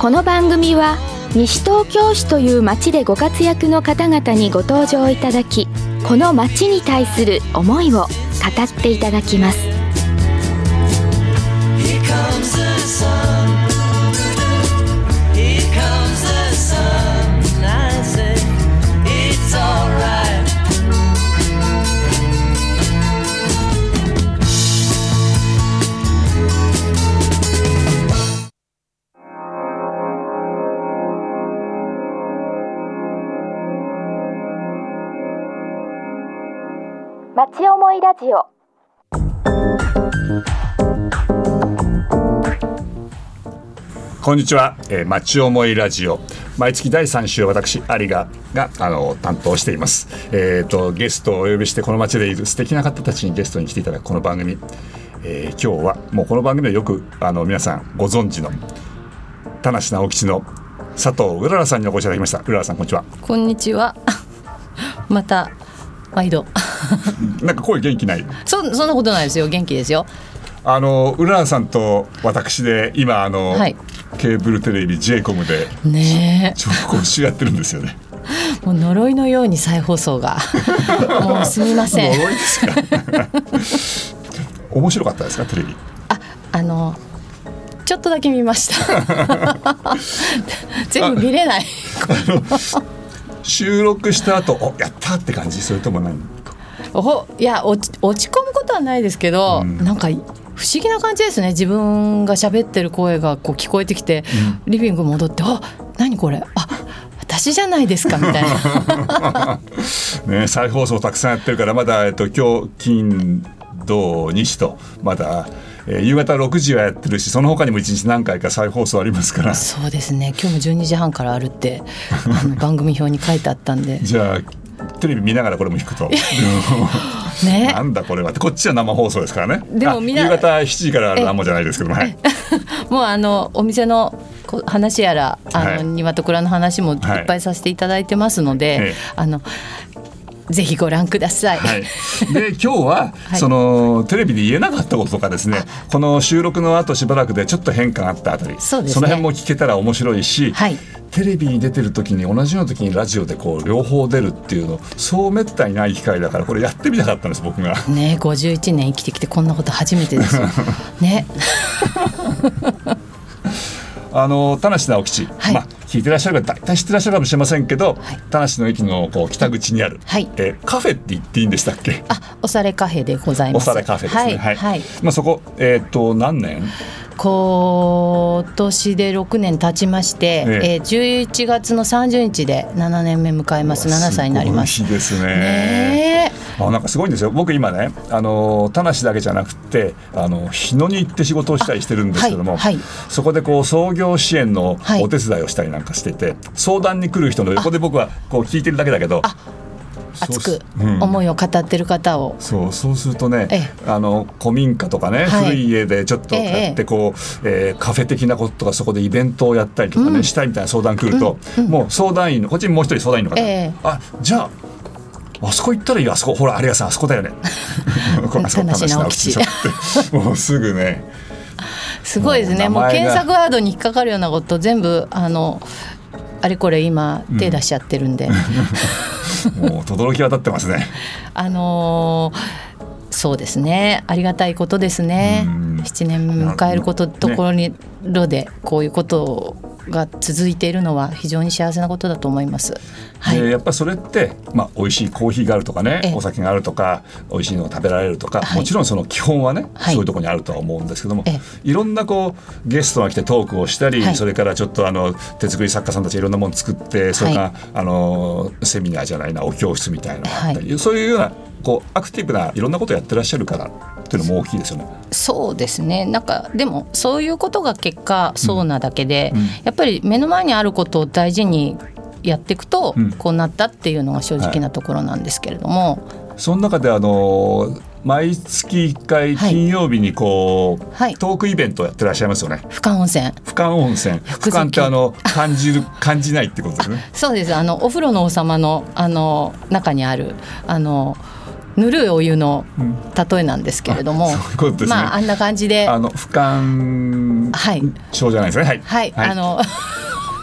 この番組は西東京市という町でご活躍の方々にご登場いただき、この町に対する思いを語っていただきます。町思いラジオ。こんにちは、えー、町思いラジオ。毎月第3週私有賀があの担当しています。えっ、とゲストをお呼びしてこの町でいる素敵な方たちにゲストに来ていただくこの番組、えー今日はもうこの番組でよくあの皆さんご存知の田無直吉の佐藤うららさんにお越しいただきました。うららさんこんにちは。こんにちは。また毎度。なんか声元気ない？そそんなことないですよ。元気ですよ。あのうららさんと私で今あの、はいケーブルテレビ j コムでねちょうど講習やってるんですよねえ、もう呪いのように再放送が。もうすみません。呪いですか面白かったですかテレビ？あ、あの。ちょっとだけ見ました。全部見れない。収録した後おやったって感じ？それとも何？お、いや、落ち、落ち込むことはないですけど、うん。なんか。不思議な感じですね。自分が喋ってる声がこう聞こえてきて、リビング戻って「あ何これ？あ私じゃないですか」みたいな。ね再放送たくさんやってるからまだ、えっと、今日金土日とまだ、えー夕方6時はやってるしその他にも1日何回か再放送ありますから。そうですね。今日も12時半からあるってあの番組表に書いてあったんで。じゃあテレビ見ながらこれも弾くと。ね。なんだこれは。ってこっちは生放送ですからね。あでも夕方7時からあるなんもじゃないですけども。はい。もうあのお店の話やらあの、はい。庭と蔵の話もいっぱいさせていただいてますので、ええ。あのぜひご覧ください。はい、で今日は、い。そのテレビで言えなかったこととかですねこの収録の後しばらくでちょっと変化があったあたりそね。の辺も聞けたら面白いし、はい。テレビに出てる時に同じような時にラジオでこう両方出るっていうのそうめったにない機会だからこれやってみたかったんです僕が。ね51年生きてきてこんなこと初めてですよ。ね。あの田無直吉、はい。まあ聞いてらっしゃる方大体知ってらっしゃるかもしれませんけど、はい田無の駅のこう北口にある、はいえーカフェって言っていいんでしたっけ？あおされカフェでございます。おされカフェですね。はい、はいまあそこえっ、と何年？今年で6年経ちまして、ええ。えー、11月の30日で7年目迎えます。7歳になります。すですね。ねえ。あなんかすごいんですよ。僕今ねあの田無だけじゃなくてあの日野に行って仕事をしたりしてるんですけども、はいはい。そこでこう創業支援のはい。お手伝いをしたりなんかしてて、相談に来る人の横で僕はこう聞いてるだけだけど熱くうん。思いを語ってる方を、そうそうするとね、えあの古民家とかね、はい。古い家でちょっと買ってこう、えーカフェ的なこととかそこでイベントをやったりとかね、したいみたいな相談来ると、もう相談員のこっちにもう一人相談員の方、ええ。あじゃああそこ行ったらいいよ。あそこほら有賀さんあそこだよね。こあそこ田無直吉。もうすぐね。すごいですね。もう検索ワードに引っかかるようなこと全部あのあれこれ今手出しちゃってるんで、もう轟き渡ってますね。あのーそうですね。ありがたいことですね。うん。7年目迎えることね。ところにろでこういうことが続いているのは非常に幸せなことだと思います。はい、でやっぱりそれって、まあ、美味しいコーヒーがあるとかね、ええ。お酒があるとか美味しいのが食べられるとか、はい。もちろんその基本はね、はい。そういうところにあるとは思うんですけども、ええ。いろんなこうゲストが来てトークをしたり、はい。それからちょっとあの手作り作家さんたちいろんなもの作ってそれから、あのセミナーじゃないなお教室みたいなのがあったり、そういうようなこうアクティブないろんなことをやってらっしゃるからっていうのも大きいですよね。そうですね。なんかでもそういうことが結果そうなだけで、うん。やっぱり目の前にあることを大事にやっていくと、うん。こうなったっていうのが正直なところなんですけれども、その中であの毎月1回金曜日にこう、はい。トークイベントをやってらっしゃいますよね。深温泉。俯瞰温泉。俯瞰ってあの 感じる感じないってことですね。そうです。あのお風呂の王様のあの中にあるあのぬるいお湯の例えなんですけれども、ういうことですね。まああんな感じで。あの俯瞰はい症じゃないですね。はい。はい、あの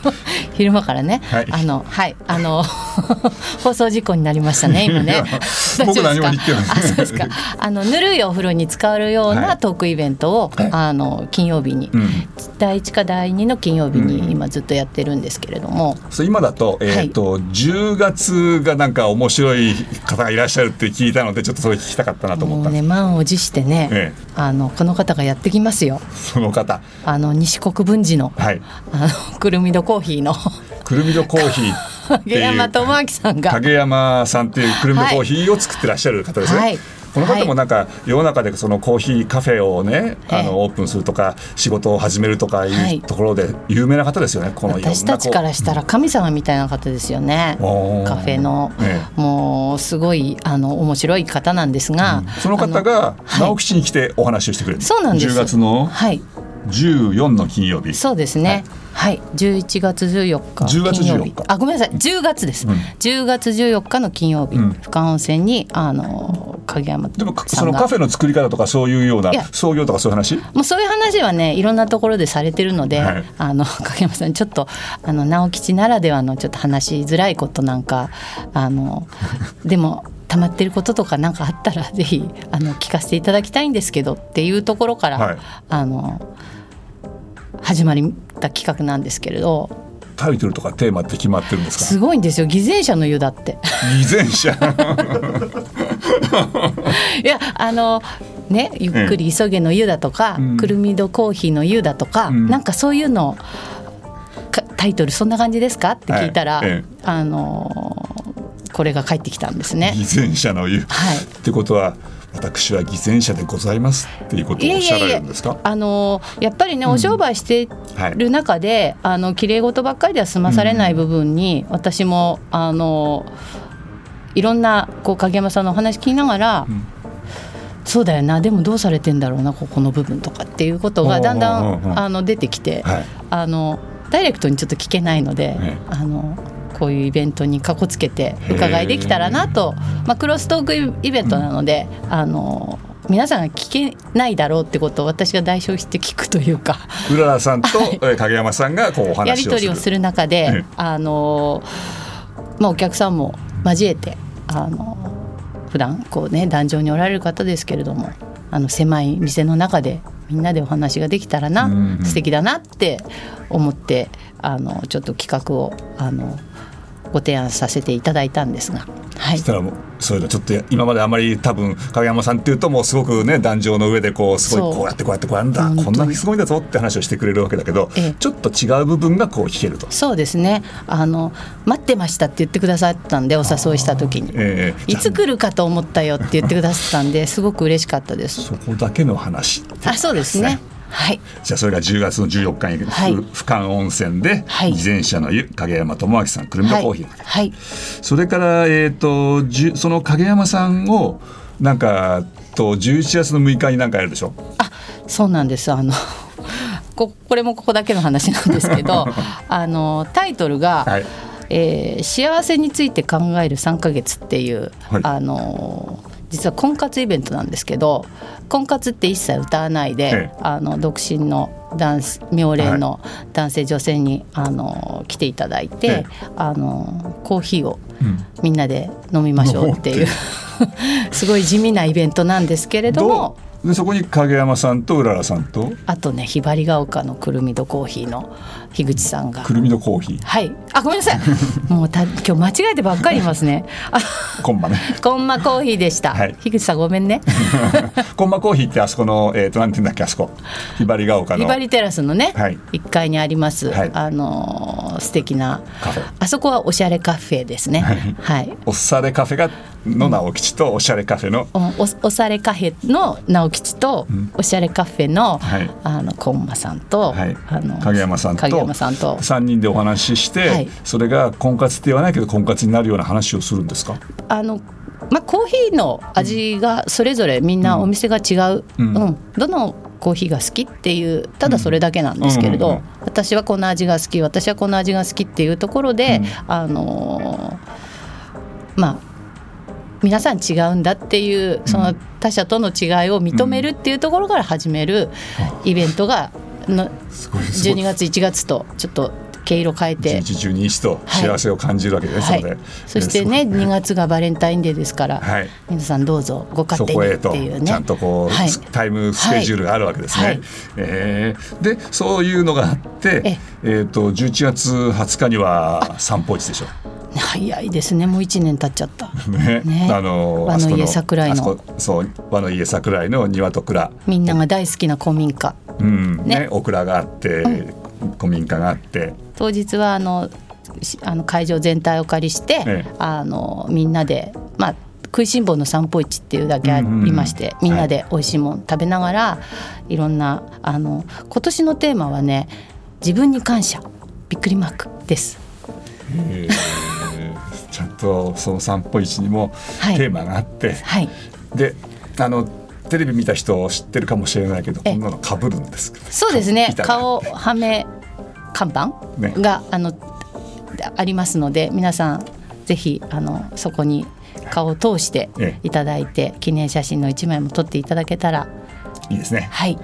昼間からね、はい。あのはい。あの 放送事故になりましたね今ね。僕何も言ってないあそうですか。あのぬるいお風呂に使うようはないトークイベントを、はい。あの金曜日に、うん。第1か第2の金曜日に今ずっとやってるんですけれども、そう今だとえっ、と、10月がなんか面白い方がいらっしゃるって聞いたのでちょっとそれ聞きたかったなと思ったんです。もうね満を持してね、ええ。あのこの方がやってきますよ。その方。あの西国分寺のはい。あのくるみどコーヒーの。くるみどコーヒー 影いう。山智明さんが。影山さんっていうくるみのコーヒーを作ってらっしゃる方ですね。はい。この方もなんか世の中でそのコーヒーカフェをね、あえ。えのオープンするとか仕事を始めるとかはいいうところで有名な方ですよね。このい。ろんな私たちからしたら神様みたいな方ですよね。おー。カフェの、えもうすごいあの面白い方なんですが、その方があの直吉に来てお話をしてくれる。そうなんです。10月の。はい、14の金曜日。そうですね。はい、11月14日10月金曜14日。日あごめんなさい。10月です、うん。10月14日の金曜日、うん。深川温泉にあの影山でもそのカフェの作り方とかそういうような創業とかそういう話？もうそういう話はねいろんなところでされてるので、はい。あの 影山さんちょっとあの直吉ならではのちょっと話しづらいことなんかあのでも溜まってることとかなんかあったらぜひあの聞かせていただきたいんですけどっていうところから、はい。あの始まった企画なんですけれど。タイトルとかテーマって決まってるんですか？すごいんですよ偽善者の湯だって。偽善者。いやあのねゆっくり急げの湯だとか、うん。くるみどコーヒーの湯だとか、うん。なんかそういうのかタイトルそんな感じですか？って聞いたら、はいええ。あのこれが返ってきたんですね。偽善者の言う。はい。ってことは私は偽善者でございますっていうことをおっしゃられるんですか？あのやっぱりね、お商売してる中で、あの綺麗事ばっかりでは済まされない部分に、私もあのいろんなこう影山さんのお話聞きながら、ん。そうだよなでもどうされてんだろうなここの部分とかっていうことがだんだうんうんうんん。あの出てきて、はい。あのダイレクトにちょっと聞けないので、ええ。あのこういうイベントにかこつけて伺いできたらなと、まあ、クロストークイベントなので、あの皆さんが聞けないだろうってことを私が代表して聞くというか。うららさんとえー影山さんがこうお話をする。やり取りをする中で、ええ。あのまあ、お客さんも交えてあの普段こうね壇上におられる方ですけれどもあの狭い店の中でみんなでお話ができたらな、うんうん。素敵だなって思ってあのちょっと企画をあのご提案させていただいたんですが、はい。そし、たらもうそれがちょっと今まであまり多分影山さんっていうともうすごくね壇上の上でこうすごそう。いこうやってこうやってこうやるんだ。こんなにすごいんだぞって話をしてくれるわけだけど、ええ。ちょっと違う部分がこう聞けると。そうですね。あの待ってましたって言ってくださったんでお誘いした時に。ええ。いつ来るかと思ったよって言ってくださったんですごく嬉しかったです。そこだけの話あ、そうですね。はい。じゃあそれが10月の14日に、はいふ俯瞰温泉で、はい偽善者の湯影山智明さんくるみのコーヒー、はい。はい。それから、えー、とじゅその影山さんをなんかと11月の6日になんかやるでしょ？あ、そうなんです。あの。ここれもここだけの話なんですけど あのタイトルが、はいえー幸せについて考える3ヶ月」っていう、はいあの実は婚活イベントなんですけど婚活って一切歌わないで、ええ。あの独身の男性妙齢の男性、女性にあの来ていただいて、ええ。あのコーヒーをうん。みんなで飲みましょうって。いう。すごい地味なイベントなんですけれども。どう？でそこに影山さんとうららさんと？あとねひばりが丘のくるみどコーヒーの樋口さんが。くるみのコーヒー。はい。あ、ごめんなさい。もうた今日間違えてばっかりいますね。あ、コンマね。コンマコーヒーでした。はい。樋口さんごめんね。コンマコーヒーってあそこのえっ、となんて言うんだっけあそこ。ひばりが丘の。ひばりテラスのね、はい。1階にあります、はい。あのー素敵なカフェ。あそこはおしゃれカフェですね。はい。おっされカフェがの直吉とおしゃれカフェの。おおおしゃれカフェの直吉と、おしゃれカフェの、はい。あのコンマさんと、はい。あの影山さんと。影山さんと。3人でお話しして、はい。それが婚活って言わないけど婚活になるような話をするんですか？あのまあ、コーヒーの味がそれぞれみんなお店が違う、ううん。んどのコーヒーが好きっていうただそれだけなんですけれど、うん。うん。うん。私はこの味が好き私はこの味が好きっていうところで、うん。あのーまあ皆さん違うんだっていうその他者との違いを認めるっていうところから始めるイベントがのすごいすごい。12月1月とちょっと毛色変えて。一日中に一と幸せを感じるわけですはい。ので、そしてね2月がバレンタインデーですから、はい。皆さんどうぞごそ勝手にっていうね。ちゃんとこう、はい。タイムスケジュールがあるわけですね。はい。えー。でそういうのがあってえ、え。ー、と11月20日には散歩市でしょ。早いですね。もう1年経っちゃった。ね。ね。あの和の家桜井の。あそう和の家桜井の庭と蔵、みんなが大好きな古民家。うん。ね。ねオクラがあって、古民家があって、当日はあのしあの会場全体をお借りして、ええ。あのみんなでまあ食いしん坊の散歩市っていうだけありまして、うん。うんうんみんなで美味しいもの食べながら、い、ろんなあの今年のテーマはね自分に感謝。びっくりマークです。え。ーちゃんとその散歩市にもはい。テーマがあって、はい。であのテレビ見た人知ってるかもしれないけどえこんなの被るんですそうですね。顔はめ看板ね。が、あのありますので皆さんぜひあのそこに顔を通してえ。いただいて記念写真の一枚も撮っていただけたら。いいですね。はい。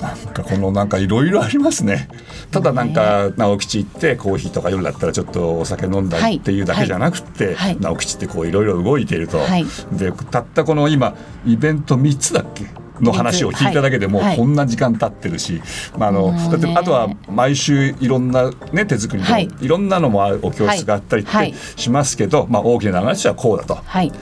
なんかこのなんかいろいろありますねただなんか直吉行ってコーヒーとか夜だったらちょっとお酒飲んだりっていうだけじゃなくて、はい。はい。直吉ってこういろいろ動いていると、はい。でたったこの今イベント3つだっけ？の話を聞いただけでもこんな時間経ってるし、まああのだってあとは毎週いろんな、ね、手作りの、はい。い、ろんなのもお教室があったりってはい。しますけど、まあ、大きな流れとしてはこうだと。はい。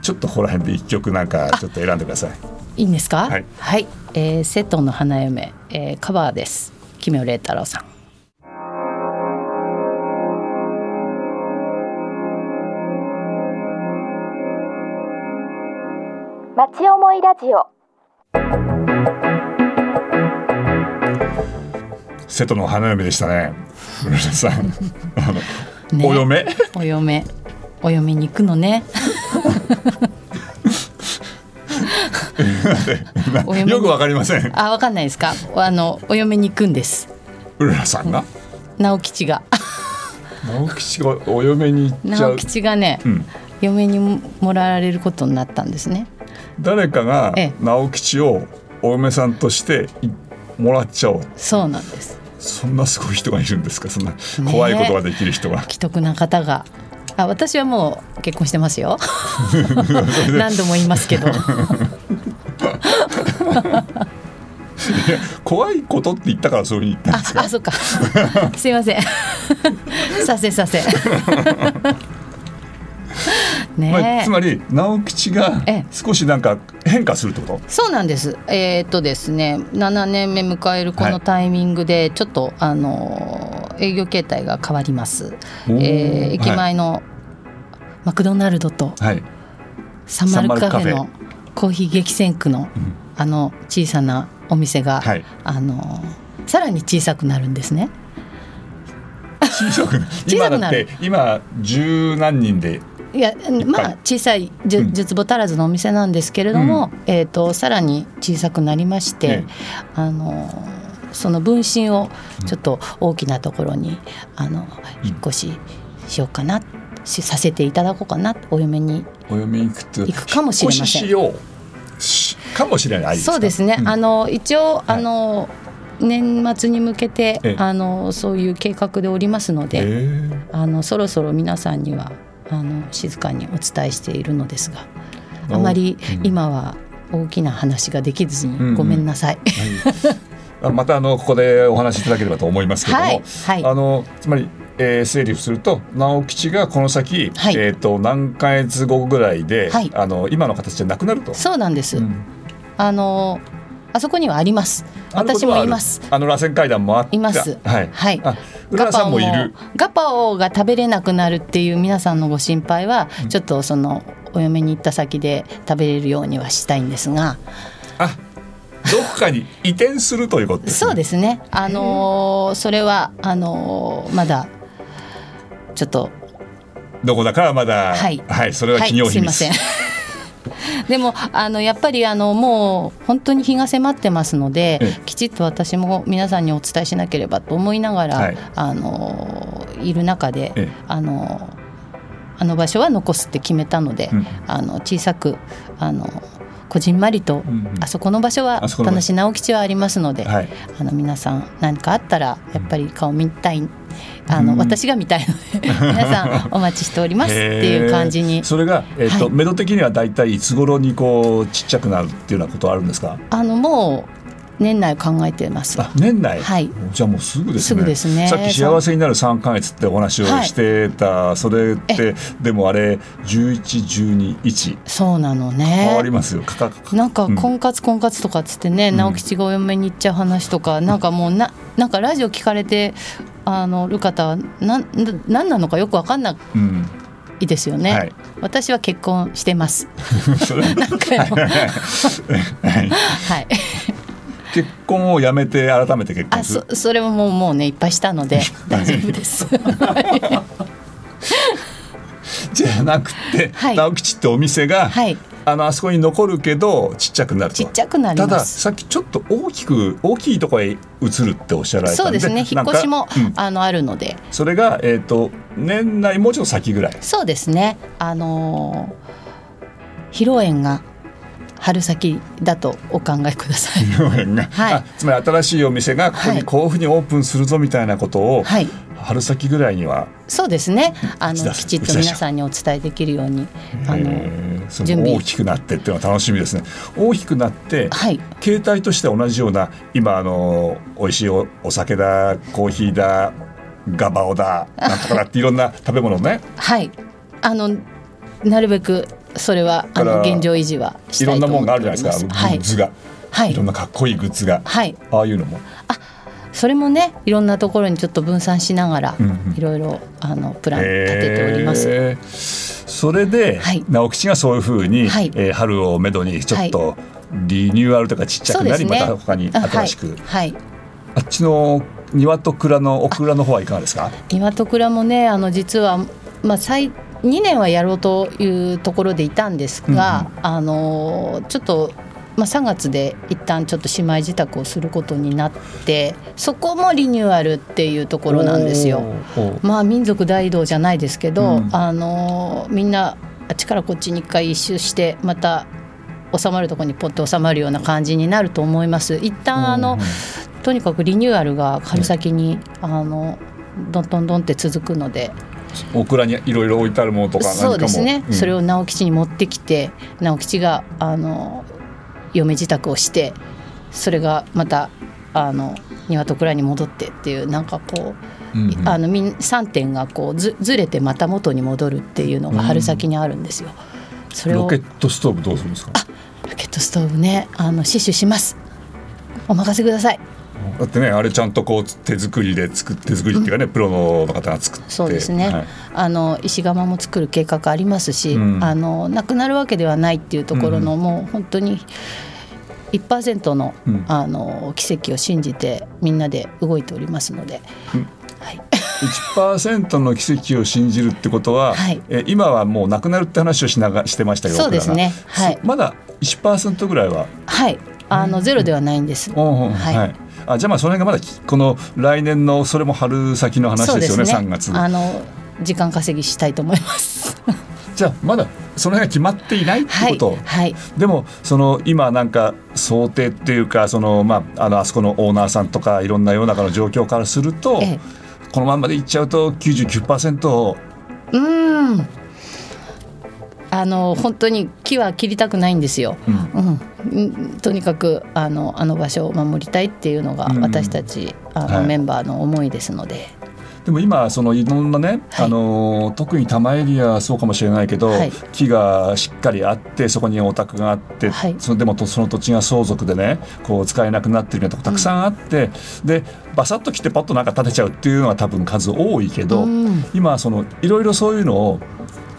ちょっとここら辺で一曲なんかちょっと選んでください。いいんですか？はい。はい、えー瀬戸の花嫁、えーカバーです奇妙麗太郎さん。町思いラジオ。瀬戸の花嫁でしたね。古田さん。あの、ね。お嫁。お嫁。お嫁に行くのね よくわかりません。あわかんないですか？あのお嫁に行くんです。古田さんが？直吉が。直吉がお嫁に直う。吉がね、うん。嫁にもらわれることになったんですね。誰かがええ。直吉をお嫁さんとしていもらっちゃおう。そうなんです。そんなすごい人がいるんですか？そんな怖いことができる人が。既得な方が。あ私はもう結婚してますよ。何度も言いますけど 怖いことって言ったからそういうふうに言ったんですか？ああそっか すいません させさせねまあ、えつまり直吉がええ少しなんか変化するってこと？そうなんです。えーっとですね、7年目迎えるこのタイミングで、ちょっと、あのー営業形態が変わります。えー駅前のマクドナルドとはい。サンマルカフェのコーヒー激戦区の、あの小さなお店が、はい。あのーさらに小さくなるんですね。小さくなる。今だって今十何人でいやまあ小さいじゅうん。10坪足らずのお店なんですけれども、えー、とさらに小さくなりまして、ええ。あのその分身をちょっと大きなところにあの引っ越ししようかなしさせていただこうかなお嫁にお嫁に行くかもしれません。引っ越ししよう。しかもしれないそうですね、ん。あの一応あの、年末に向けてええ。あのそういう計画でおりますので、え。ーあのそろそろ皆さんにはあの静かにお伝えしているのですがおあまりうん。今は大きな話ができずうんうん。にごめんなさい。あまたあのここでお話しいただければと思いますけれども、はい。はい。あのつまり、えー整理すると直吉がこの先、はい。えっ、と何ヶ月後ぐらいで、はい。あの今の形じゃなくなると。そうなんです、うんあのあそこにはあります。私もいます。あの螺旋階段もいます。はい。はい。あ浦田さんもいる。ガパオが食べれなくなるっていう皆さんのご心配は、ちょっとそのお嫁に行った先で食べれるようにはしたいんですが。あどこかに移転するということです、ね。そうですね。あのーそれはあのーまだちょっと。どこだかはまだ。はい。それは企業秘密、はい、すいませんでもあのやっぱりあのもう本当に日が迫ってますのでええ。きちっと私も皆さんにお伝えしなければと思いながら、はい。あのいる中で、ええ。あのあの場所は残すって決めたので、うん。あの小さくあのこじんまりと、んうん。あそこの場所は田無直吉はありますので、はい。あの皆さん何かあったらやっぱり顔見たいあの、うん。私が見たいので 皆さんお待ちしておりますっていう感じに。それが、えっとはい。目処的にはだいたいいつ頃にこうちっちゃくなるっていうようなことはあるんですか？あのもう年内考えてます。あ年内、はい。じゃあもうすぐですね。すぐですね。さっき幸せになる3か月ってお話をしてた、それってでもあれ1112そうなの変わりね。ますよ。価格。なんかうん。婚活婚活とかっつってね、ん。直吉がお嫁に行っちゃう話とか、なんかもうななんかラジオ聞かれてあのる方はなんなんなのかよくわかんなうん。いですよね。はい。私は結婚してます。それ何回 も。はい。はい。結婚をやめて改めて結婚あするそそれももうもうねいっぱいしたので大丈夫です。じゃなくて、はい直吉ってお店が、はいあのあそこに残るけどちっちゃくなるとちっちゃくなりただ。さっきちょっと大きく大きいところへ移るっておっしゃられたんでそうですね。引っ越しもうんあのあるので。それが、えー、と年内もうちょっと先ぐらいそうですね。あのー披露宴が春先だとお考えください。はい。あつまり新しいお店がここはいにこうい。うふうにオープンするぞみたいなことを、はい。春先ぐらいにはそうですね。あのきちっと皆さんにお伝えできるようにあの準備。の大きくなってっていうのは楽しみですね。大きくなって、はい。形態としては同じような今あの美味しいおお酒だコーヒーだガバオだなんとかだっていろんな食べ物ね。はい。あのなるべくそれはあの現状維持はしいろんなもんがあるじゃないですか、はい。グッズが、はい。いろんなかっこいいグッズが、はい。ああいうのも。それもねいろんなところにちょっと分散しながらうんうん。いろいろあのプラン立てております。へーそれで、はい。直吉がそういうふうに、はい。えー春をめどにちょっとリニューアルとかちっちゃくなり、ね。また他にあ新しく、はい、はいあっちの庭と蔵の奥蔵の方はいかがですか？今と蔵もねあの実は、まあ、最2年はやろうというところでいたんですが、あのちょっと、まあ、3月で一旦ちょっと姉妹自宅をすることになってそこもリニューアルっていうところなんですよ。まあ民族大移動じゃないですけど、うん。あのみんなあっちからこっちに一回一周してまた収まるところにポッと収まるような感じになると思います。一旦あの、うんとにかくリニューアルが春先に、あのどんどんどんって続くのでお蔵にいろいろ置いてあるものとか何かもそうですね、うん。それを直吉に持ってきて直吉があの嫁自宅をしてそれがまたあの庭と蔵に戻ってっていうなんかこう、うんうん。あのみん3点がこうずずれてまた元に戻るっていうのが春先にあるんですよ。それをロケットストーブどうするんですか？ロケットストーブねあの死守します。お任せくださいだってねあれちゃんとこう手作りで作って手作りっていうかね、プロの方が作って。そうですね、はい。あの石窯も作る計画ありますし、うん。あのなくなるわけではないっていうところの、もう本当に1%の,、うん。あの奇跡を信じてみんなで動いておりますので、はい、1%の奇跡を信じるってことは、はい。え今はもうなくなるって話をしながしてましたよそうですね。はい。そまだ1%ぐらいは、はい、あのゼロではないんです。はい。はいあじゃあまあその辺がまだきこの来年のそれも春先の話ですよね3月。あの時間稼ぎしたいと思います。じゃあまだその辺が決まっていないってはいこと、はいでもその今なんか想定っていうかその、まあ、あのあそこのオーナーさんとかいろんな世の中の状況からすると、ええ。このまんまでいっちゃうと99%をうーんあの本当に木は切りたくないんですよ。うん。うん。とにかくあのあの場所を守りたいっていうのがうん。私たち、あのはい。メンバーの思いですので、でも今そのいろんなね、はい。あの特に多摩エリアはそうかもしれないけど、はい。木がしっかりあってそこにお宅があって、はい。そのでもとその土地が相続でねこう使えなくなってるようなとこたくさんあって、でバサッと切ってパッとなんか建てちゃうっていうのは多分数多いけど、うん。今そのいろいろそういうのを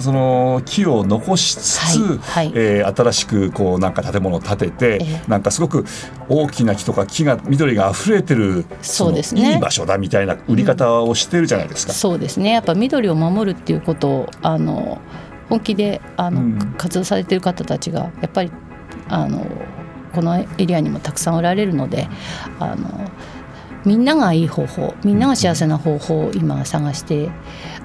その木を残しつつ、はいはい。えー新しくこうなんか建物を建てて、ええ。なんかすごく大きな木とか木が緑が溢れてるそうですね。のいい場所だみたいな売り方をしてるじゃないですか。そうですね。やっぱ緑を守るっていうことをあの本気であの、うん。活動されてる方たちがやっぱりあのこのエリアにもたくさんおられるのであのみんながいい方法みんなが幸せな方法を今探して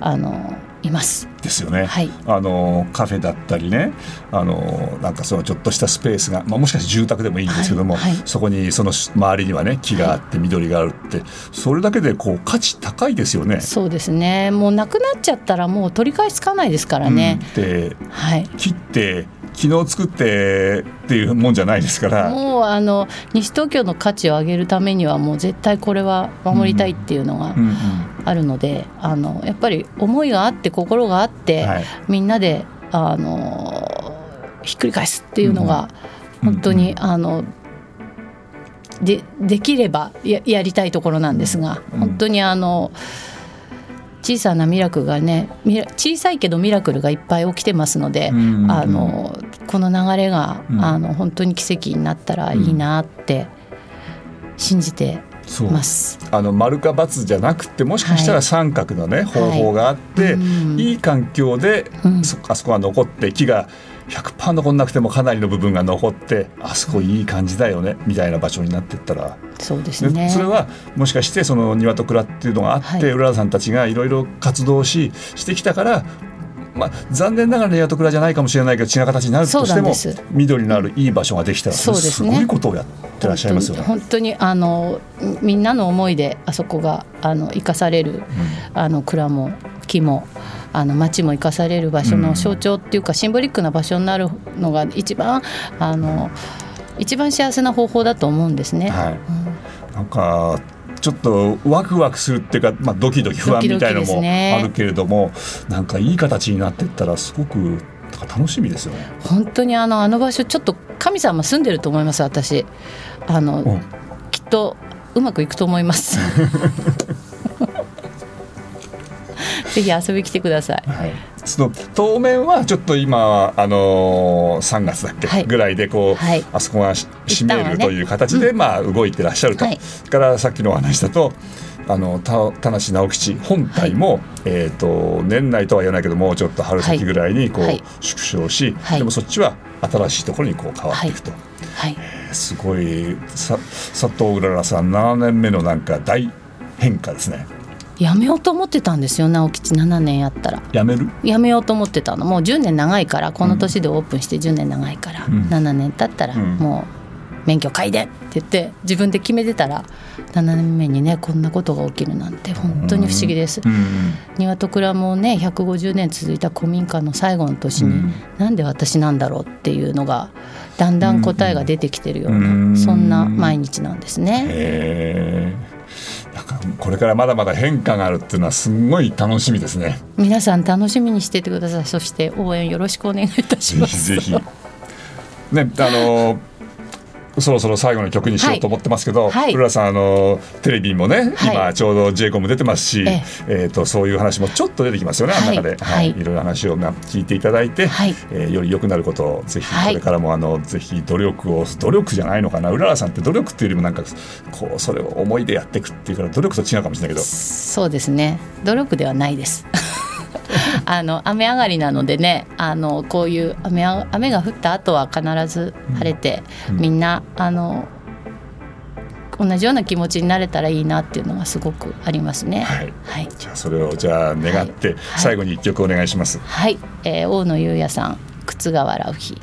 あのいます。ですよね、はいあのカフェだったりねあのなんかそのちょっとしたスペースが、まあ、もしかして住宅でもいいんですけども、はいはいそこにその周りにはね木があって緑があるって、それだけでこう価値高いですよね。そうですねもうなくなっちゃったらもう取り返しつかないですからね。うんではい木って昨日作ってっていうもんじゃないですから。もうあの西東京の価値を上げるためにはもう絶対これは守りたいっていうのがうんうんあるので、あのやっぱり思いがあって心があって、はい。みんなであのひっくり返すっていうのがうん本当に、うんあのでできればややりたいところなんですが、うん。本当にあの小さなミラクルがね小さいけどミラクルがいっぱい起きてますので、うんうんうん。あのこの流れが、うん。あの本当に奇跡になったらいいなって信じてます。あの丸か×じゃなくてもしかしたら三角のね、方法があって、うんいい環境で、うんそあそこが残って木が100%残んなくてもかなりの部分が残ってあそこいい感じだよねみたいな場所になってったら、そうですでね。それはもしかしてその庭と蔵っていうのがあって、はい浦田さんたちがいろいろ活動ししてきたから。まあ、残念ながら庭と蔵じゃないかもしれないけど違う形になるとしても緑のあるいい場所ができたらすね。すごいことをやってらっしゃいますよね。本当にあのみんなの思いであそこがあの生かされる、あの蔵も木もあの町も生かされる場所うん。の象徴っていうか、シンボリックな場所になるのが一番あの一番幸せな方法だと思うんですね。はい。うん。なんかちょっとワクワクするっていうか、まあ、ドキドキ不安みたいのもねあるけれども、なんかいい形になっていったらすごく楽しみですよね。本当にあのあの場所ちょっと神様住んでると思います私。あの、うん。きっとうまくいくと思います ぜひ遊びに来てください。その当面はちょっと今あのー、3月だっけ、はい。ぐらいでこう、はい。あそこがし閉めるという形で、まあ動いてらっしゃると。はい。からさっきのお話だと。あのた田無直吉本体も、えー、と年内とは言わないけどもうちょっと春先ぐらいにこう、はい。縮小し、はい。でもそっちは新しいところにこう変わっていくと、はい。すごいさ佐藤うららさん7年目のなんか大変化ですねやめようと思ってたんですよ直吉7年やったら。やめる？やめようと思ってたの。もう10年長いからこの年でオープンして10年長いから、うん。7年経ったらうん。もう免許改伝って言って自分で決めてたら7年目にねこんなことが起きるなんて本当に不思議です。うん。庭と蔵もね150年続いた古民家の最後の年に、うん。なんで私なんだろうっていうのがだんだん答えが出てきてるような、うん。そんな毎日なんですね。これからまだまだ変化があるっていうのはすごい楽しみですね。皆さん楽しみにしててください。そして応援よろしくお願いいたしぜます。ひぜひ。ねあのそろそろ最後の曲にしようと思ってますけど、はい。浦田さんあのテレビもね、はい。今ちょうど j イコム出てますし、ええ。ー、とそういう話もちょっと出てきますよね、はい。あの中で、はい。い、ろいろ話をまあ聞いていただいて、はい。えーより良くなることをぜひはい。これからもあの、ぜひ努力を努力じゃないのかな。浦田さんって努力っていうよりもなんかこうそれを思いでやっていくっていうから努力と違うかもしれないけど。そうですね。努力ではないですあの雨上がりなのでねあのこういう雨あ雨が降った後は必ず晴れて、うん。みんなあの同じような気持ちになれたらいいなっていうのがすごくありますね。はい。はい、じゃあそれをじゃあ願って、はい。最後に一曲お願いします。はい。えー大野裕也さん「靴が笑う日」